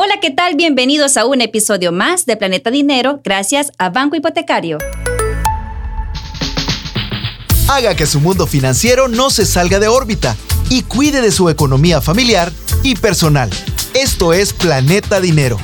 Hola, ¿qué tal? Bienvenidos a un episodio más de Planeta Dinero gracias a Banco Hipotecario. Haga que su mundo financiero no se salga de órbita y cuide de su economía familiar y personal. Esto es Planeta Dinero.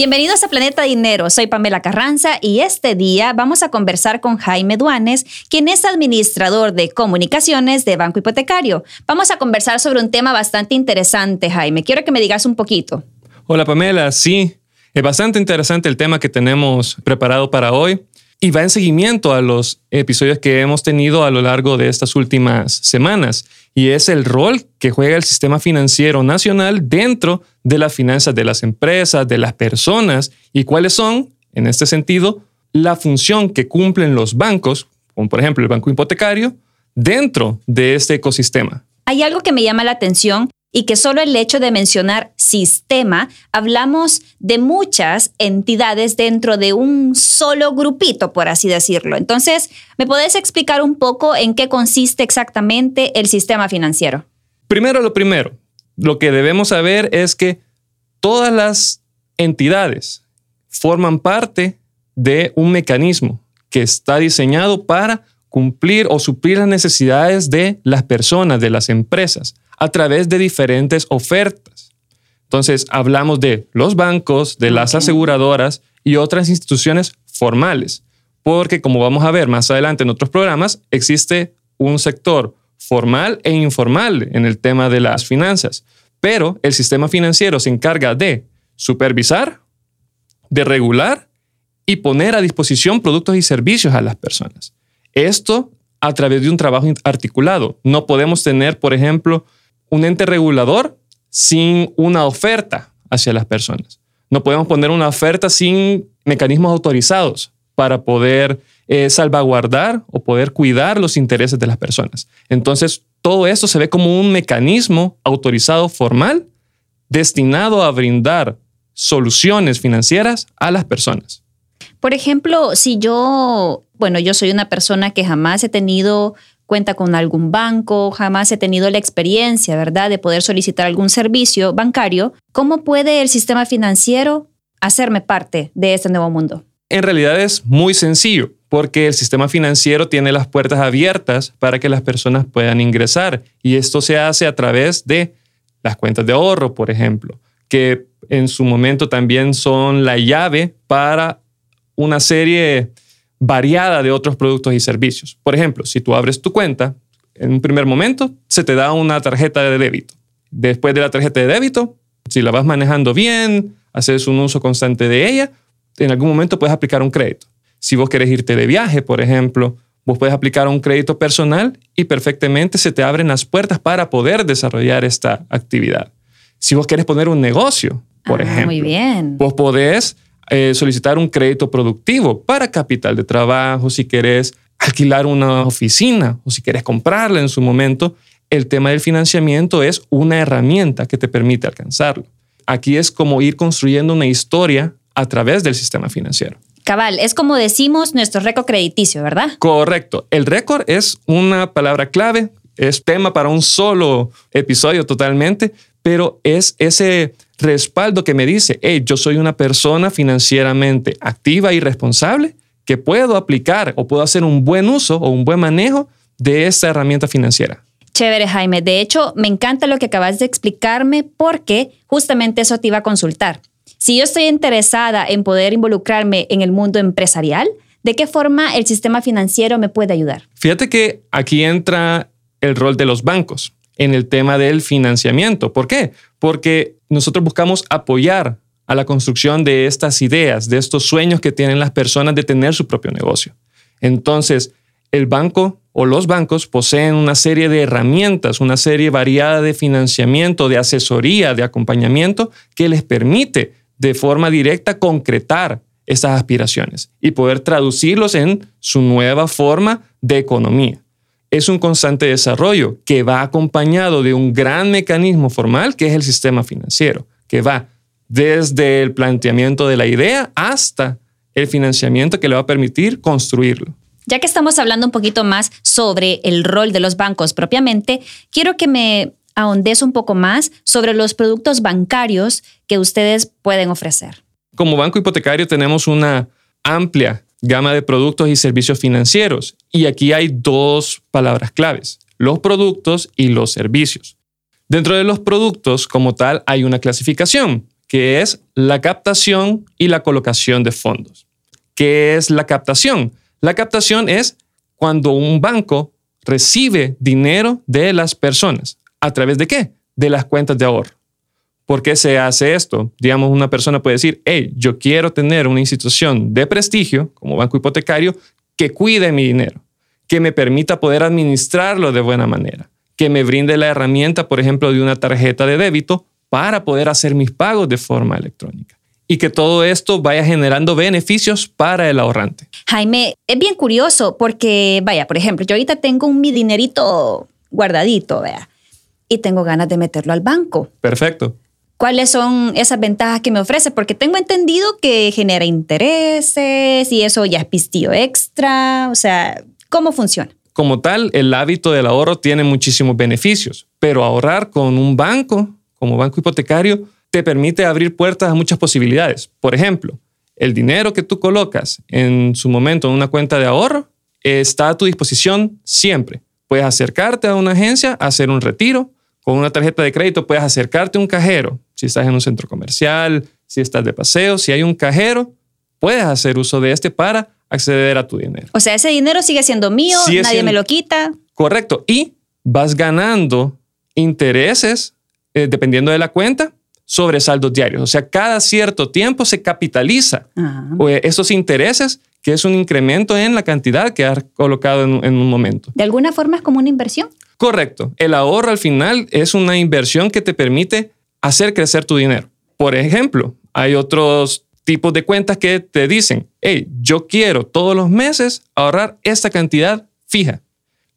Bienvenidos a Planeta Dinero, soy Pamela Carranza y este día vamos a conversar con Jaime Duanes, quien es administrador de comunicaciones de Banco Hipotecario. Vamos a conversar sobre un tema bastante interesante, Jaime. Quiero que me digas un poquito. Hola Pamela, sí, es bastante interesante el tema que tenemos preparado para hoy y va en seguimiento a los episodios que hemos tenido a lo largo de estas últimas semanas y es el rol que juega el sistema financiero nacional dentro de las finanzas de las empresas, de las personas y cuáles son, en este sentido, la función que cumplen los bancos, como por ejemplo el banco hipotecario, dentro de este ecosistema. Hay algo que me llama la atención y que solo el hecho de mencionar sistema, hablamos de muchas entidades dentro de un solo grupito, por así decirlo. Entonces, ¿me podés explicar un poco en qué consiste exactamente el sistema financiero? Primero, lo primero, lo que debemos saber es que todas las entidades forman parte de un mecanismo que está diseñado para cumplir o suplir las necesidades de las personas, de las empresas a través de diferentes ofertas. Entonces, hablamos de los bancos, de las aseguradoras y otras instituciones formales, porque como vamos a ver más adelante en otros programas, existe un sector formal e informal en el tema de las finanzas, pero el sistema financiero se encarga de supervisar, de regular y poner a disposición productos y servicios a las personas. Esto a través de un trabajo articulado. No podemos tener, por ejemplo, un ente regulador sin una oferta hacia las personas. No podemos poner una oferta sin mecanismos autorizados para poder eh, salvaguardar o poder cuidar los intereses de las personas. Entonces, todo esto se ve como un mecanismo autorizado formal destinado a brindar soluciones financieras a las personas. Por ejemplo, si yo, bueno, yo soy una persona que jamás he tenido cuenta con algún banco, jamás he tenido la experiencia, ¿verdad?, de poder solicitar algún servicio bancario, ¿cómo puede el sistema financiero hacerme parte de este nuevo mundo? En realidad es muy sencillo, porque el sistema financiero tiene las puertas abiertas para que las personas puedan ingresar y esto se hace a través de las cuentas de ahorro, por ejemplo, que en su momento también son la llave para una serie variada de otros productos y servicios. Por ejemplo, si tú abres tu cuenta, en un primer momento se te da una tarjeta de débito. Después de la tarjeta de débito, si la vas manejando bien, haces un uso constante de ella, en algún momento puedes aplicar un crédito. Si vos querés irte de viaje, por ejemplo, vos puedes aplicar un crédito personal y perfectamente se te abren las puertas para poder desarrollar esta actividad. Si vos querés poner un negocio, por ah, ejemplo, muy bien. vos podés eh, solicitar un crédito productivo para capital de trabajo, si querés alquilar una oficina o si querés comprarla en su momento, el tema del financiamiento es una herramienta que te permite alcanzarlo. Aquí es como ir construyendo una historia a través del sistema financiero. Cabal, es como decimos nuestro récord crediticio, ¿verdad? Correcto. El récord es una palabra clave, es tema para un solo episodio totalmente, pero es ese respaldo que me dice, hey, yo soy una persona financieramente activa y responsable que puedo aplicar o puedo hacer un buen uso o un buen manejo de esta herramienta financiera. Chévere, Jaime. De hecho, me encanta lo que acabas de explicarme porque justamente eso te iba a consultar. Si yo estoy interesada en poder involucrarme en el mundo empresarial, ¿de qué forma el sistema financiero me puede ayudar? Fíjate que aquí entra el rol de los bancos en el tema del financiamiento. ¿Por qué? Porque nosotros buscamos apoyar a la construcción de estas ideas, de estos sueños que tienen las personas de tener su propio negocio. Entonces, el banco o los bancos poseen una serie de herramientas, una serie variada de financiamiento, de asesoría, de acompañamiento que les permite de forma directa concretar estas aspiraciones y poder traducirlos en su nueva forma de economía es un constante desarrollo que va acompañado de un gran mecanismo formal que es el sistema financiero, que va desde el planteamiento de la idea hasta el financiamiento que le va a permitir construirlo. Ya que estamos hablando un poquito más sobre el rol de los bancos propiamente, quiero que me ahondes un poco más sobre los productos bancarios que ustedes pueden ofrecer. Como banco hipotecario tenemos una amplia gama de productos y servicios financieros y aquí hay dos palabras claves, los productos y los servicios. Dentro de los productos como tal hay una clasificación que es la captación y la colocación de fondos. ¿Qué es la captación? La captación es cuando un banco recibe dinero de las personas. ¿A través de qué? De las cuentas de ahorro. ¿Por qué se hace esto? Digamos, una persona puede decir, hey, yo quiero tener una institución de prestigio, como banco hipotecario, que cuide mi dinero, que me permita poder administrarlo de buena manera, que me brinde la herramienta, por ejemplo, de una tarjeta de débito para poder hacer mis pagos de forma electrónica y que todo esto vaya generando beneficios para el ahorrante. Jaime, es bien curioso porque, vaya, por ejemplo, yo ahorita tengo un mi dinerito guardadito, vea, y tengo ganas de meterlo al banco. Perfecto. ¿Cuáles son esas ventajas que me ofrece? Porque tengo entendido que genera intereses y eso ya es pistillo extra. O sea, ¿cómo funciona? Como tal, el hábito del ahorro tiene muchísimos beneficios, pero ahorrar con un banco, como banco hipotecario, te permite abrir puertas a muchas posibilidades. Por ejemplo, el dinero que tú colocas en su momento en una cuenta de ahorro está a tu disposición siempre. Puedes acercarte a una agencia, hacer un retiro. Con una tarjeta de crédito puedes acercarte a un cajero. Si estás en un centro comercial, si estás de paseo, si hay un cajero, puedes hacer uso de este para acceder a tu dinero. O sea, ese dinero sigue siendo mío, nadie me lo quita. Correcto. Y vas ganando intereses eh, dependiendo de la cuenta sobre saldos diarios. O sea, cada cierto tiempo se capitaliza eh, esos intereses, que es un incremento en la cantidad que has colocado en, en, un momento. ¿De alguna forma es como una inversión? Correcto. El ahorro al final es una inversión que te permite hacer crecer tu dinero. Por ejemplo, hay otros tipos de cuentas que te dicen, hey, yo quiero todos los meses ahorrar esta cantidad fija.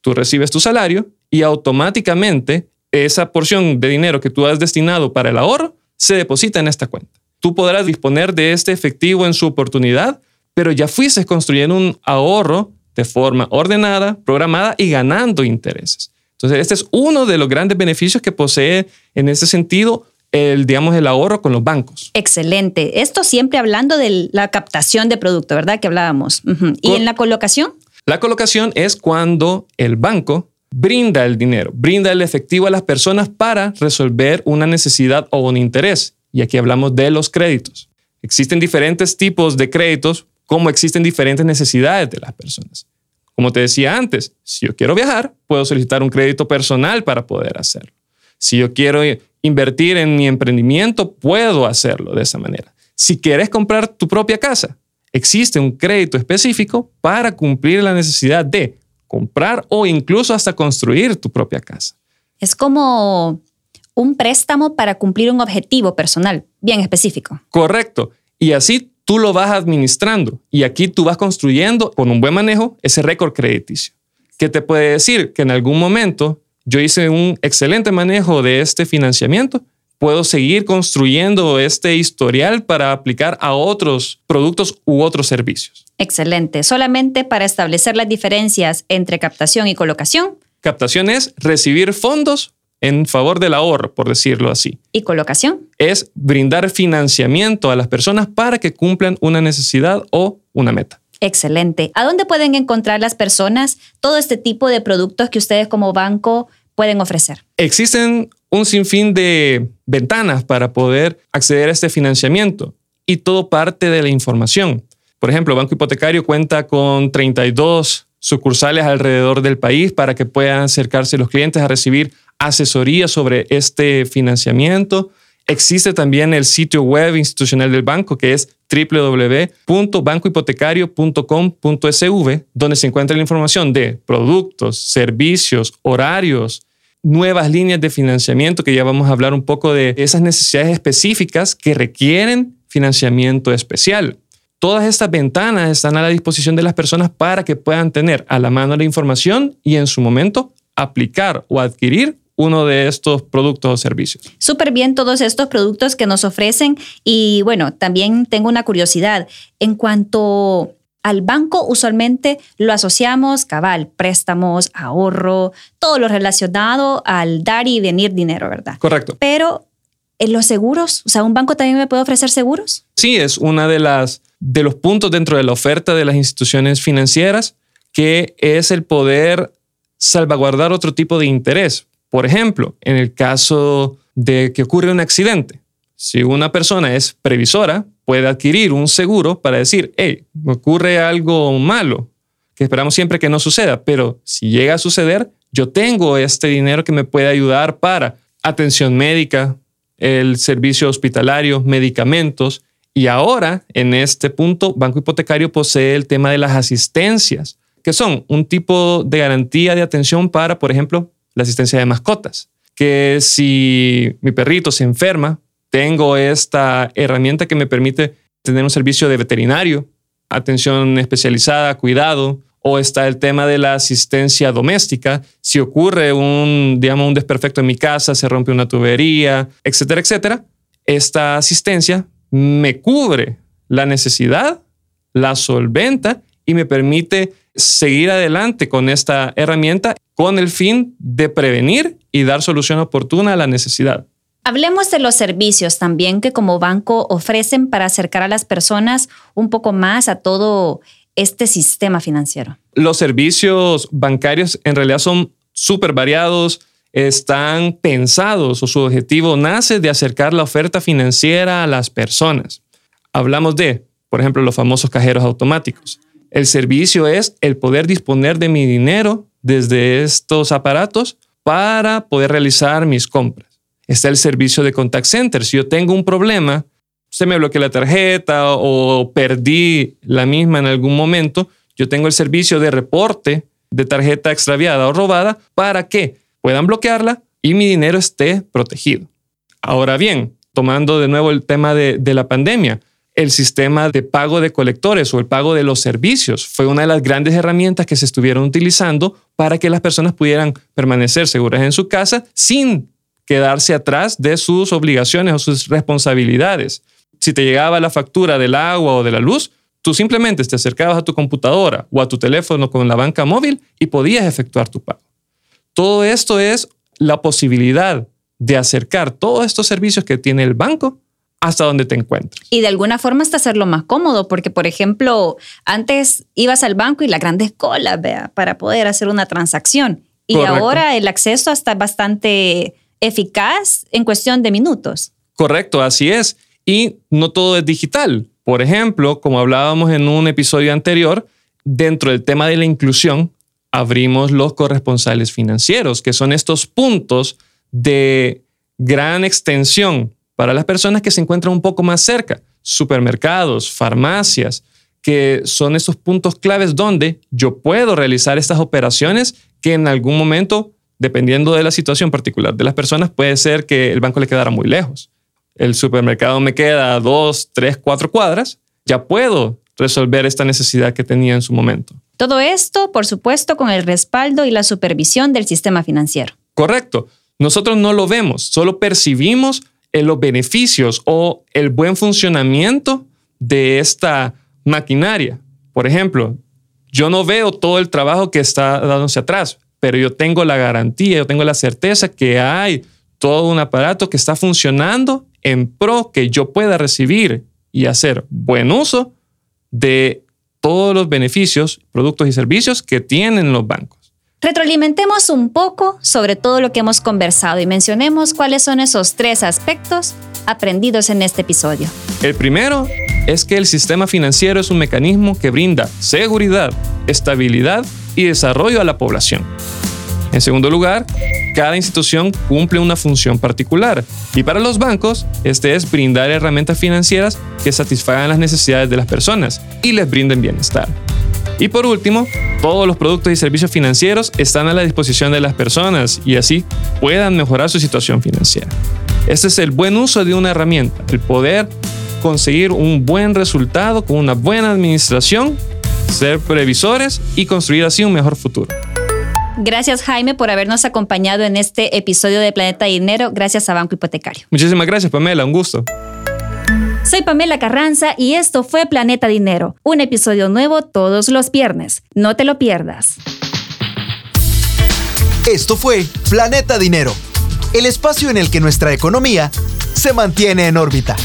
Tú recibes tu salario y automáticamente esa porción de dinero que tú has destinado para el ahorro se deposita en esta cuenta. Tú podrás disponer de este efectivo en su oportunidad, pero ya fuiste construyendo un ahorro de forma ordenada, programada y ganando intereses. Entonces, este es uno de los grandes beneficios que posee en ese sentido el, digamos, el ahorro con los bancos. Excelente. Esto siempre hablando de la captación de producto, ¿verdad? Que hablábamos. ¿Y en la colocación? La colocación es cuando el banco brinda el dinero, brinda el efectivo a las personas para resolver una necesidad o un interés. Y aquí hablamos de los créditos. Existen diferentes tipos de créditos, como existen diferentes necesidades de las personas. Como te decía antes, si yo quiero viajar, puedo solicitar un crédito personal para poder hacerlo. Si yo quiero invertir en mi emprendimiento, puedo hacerlo de esa manera. Si quieres comprar tu propia casa, existe un crédito específico para cumplir la necesidad de comprar o incluso hasta construir tu propia casa. Es como un préstamo para cumplir un objetivo personal bien específico. Correcto. Y así tú lo vas administrando y aquí tú vas construyendo con un buen manejo ese récord crediticio. ¿Qué te puede decir? Que en algún momento yo hice un excelente manejo de este financiamiento puedo seguir construyendo este historial para aplicar a otros productos u otros servicios. Excelente. Solamente para establecer las diferencias entre captación y colocación. Captación es recibir fondos en favor del ahorro, por decirlo así. ¿Y colocación? Es brindar financiamiento a las personas para que cumplan una necesidad o una meta. Excelente. ¿A dónde pueden encontrar las personas todo este tipo de productos que ustedes como banco pueden ofrecer? Existen un sinfín de ventanas para poder acceder a este financiamiento y todo parte de la información. Por ejemplo, Banco Hipotecario cuenta con 32 sucursales alrededor del país para que puedan acercarse los clientes a recibir asesoría sobre este financiamiento. Existe también el sitio web institucional del banco que es www.bancohipotecario.com.sv, donde se encuentra la información de productos, servicios, horarios, nuevas líneas de financiamiento, que ya vamos a hablar un poco de esas necesidades específicas que requieren financiamiento especial. Todas estas ventanas están a la disposición de las personas para que puedan tener a la mano la información y en su momento aplicar o adquirir uno de estos productos o servicios. Súper bien todos estos productos que nos ofrecen y bueno, también tengo una curiosidad en cuanto Al banco usualmente lo asociamos cabal, préstamos, ahorro, todo lo relacionado al dar y venir dinero, ¿verdad? Correcto. Pero en los seguros, o sea, un banco también me puede ofrecer seguros? Sí, es una de las de los puntos dentro de la oferta de las instituciones financieras que es el poder salvaguardar otro tipo de interés. Por ejemplo, en el caso de que ocurre un accidente, si una persona es previsora, puede adquirir un seguro para decir, hey, ocurre algo malo, que esperamos siempre que no suceda, pero si llega a suceder, yo tengo este dinero que me puede ayudar para atención médica, el servicio hospitalario, medicamentos. Y ahora, en este punto, Banco Hipotecario posee el tema de las asistencias, que son un tipo de garantía de atención para, por ejemplo, la asistencia de mascotas. Que si mi perrito se enferma, tengo esta herramienta que me permite tener un servicio de veterinario, atención especializada, cuidado, o está el tema de la asistencia doméstica. Si ocurre un, digamos, un desperfecto en mi casa, se rompe una tubería, etcétera, etcétera, esta asistencia me cubre la necesidad, la solventa y me permite seguir adelante con esta herramienta con el fin de prevenir y dar solución oportuna a la necesidad. Hablemos de los servicios también que como banco ofrecen para acercar a las personas un poco más a todo este sistema financiero. Los servicios bancarios en realidad son súper variados, están pensados o su objetivo nace de acercar la oferta financiera a las personas. Hablamos de, por ejemplo, los famosos cajeros automáticos. El servicio es el poder disponer de mi dinero desde estos aparatos para poder realizar mis compras está el servicio de contact center. Si yo tengo un problema, se me bloqueó la tarjeta o perdí la misma en algún momento, yo tengo el servicio de reporte de tarjeta extraviada o robada para que puedan bloquearla y mi dinero esté protegido. Ahora bien, tomando de nuevo el tema de, de la pandemia, el sistema de pago de colectores o el pago de los servicios fue una de las grandes herramientas que se estuvieron utilizando para que las personas pudieran permanecer seguras en su casa sin quedarse atrás de sus obligaciones o sus responsabilidades. Si te llegaba la factura del agua o de la luz, tú simplemente te acercabas a tu computadora o a tu teléfono con la banca móvil y podías efectuar tu pago. Todo esto es la posibilidad de acercar todos estos servicios que tiene el banco hasta donde te encuentres. Y de alguna forma hasta hacerlo más cómodo, porque por ejemplo, antes ibas al banco y la grandes colas, vea, para poder hacer una transacción. Y ahora el acceso está bastante eficaz en cuestión de minutos. Correcto, así es. Y no todo es digital. Por ejemplo, como hablábamos en un episodio anterior, dentro del tema de la inclusión, abrimos los corresponsales financieros, que son estos puntos de gran extensión para las personas que se encuentran un poco más cerca, supermercados, farmacias, que son esos puntos claves donde yo puedo realizar estas operaciones que en algún momento dependiendo de la situación particular de las personas, puede ser que el banco le quedara muy lejos. El supermercado me queda a dos, tres, cuatro cuadras, ya puedo resolver esta necesidad que tenía en su momento. Todo esto, por supuesto, con el respaldo y la supervisión del sistema financiero. Correcto. Nosotros no lo vemos, solo percibimos los beneficios o el buen funcionamiento de esta maquinaria. Por ejemplo, yo no veo todo el trabajo que está dándose atrás, pero yo tengo la garantía, yo tengo la certeza que hay todo un aparato que está funcionando en pro que yo pueda recibir y hacer buen uso de todos los beneficios, productos y servicios que tienen los bancos. Retroalimentemos un poco sobre todo lo que hemos conversado y mencionemos cuáles son esos tres aspectos aprendidos en este episodio. El primero es que el sistema financiero es un mecanismo que brinda seguridad, estabilidad y desarrollo a la población. En segundo lugar, cada institución cumple una función particular y para los bancos, este es brindar herramientas financieras que satisfagan las necesidades de las personas y les brinden bienestar. Y por último, todos los productos y servicios financieros están a la disposición de las personas y así puedan mejorar su situación financiera. Este es el buen uso de una herramienta, el poder conseguir un buen resultado con una buena administración, ser previsores y construir así un mejor futuro. Gracias Jaime por habernos acompañado en este episodio de Planeta Dinero, gracias a Banco Hipotecario. Muchísimas gracias Pamela, un gusto. Soy Pamela Carranza y esto fue Planeta Dinero, un episodio nuevo todos los viernes. No te lo pierdas. Esto fue Planeta Dinero, el espacio en el que nuestra economía se mantiene en órbita.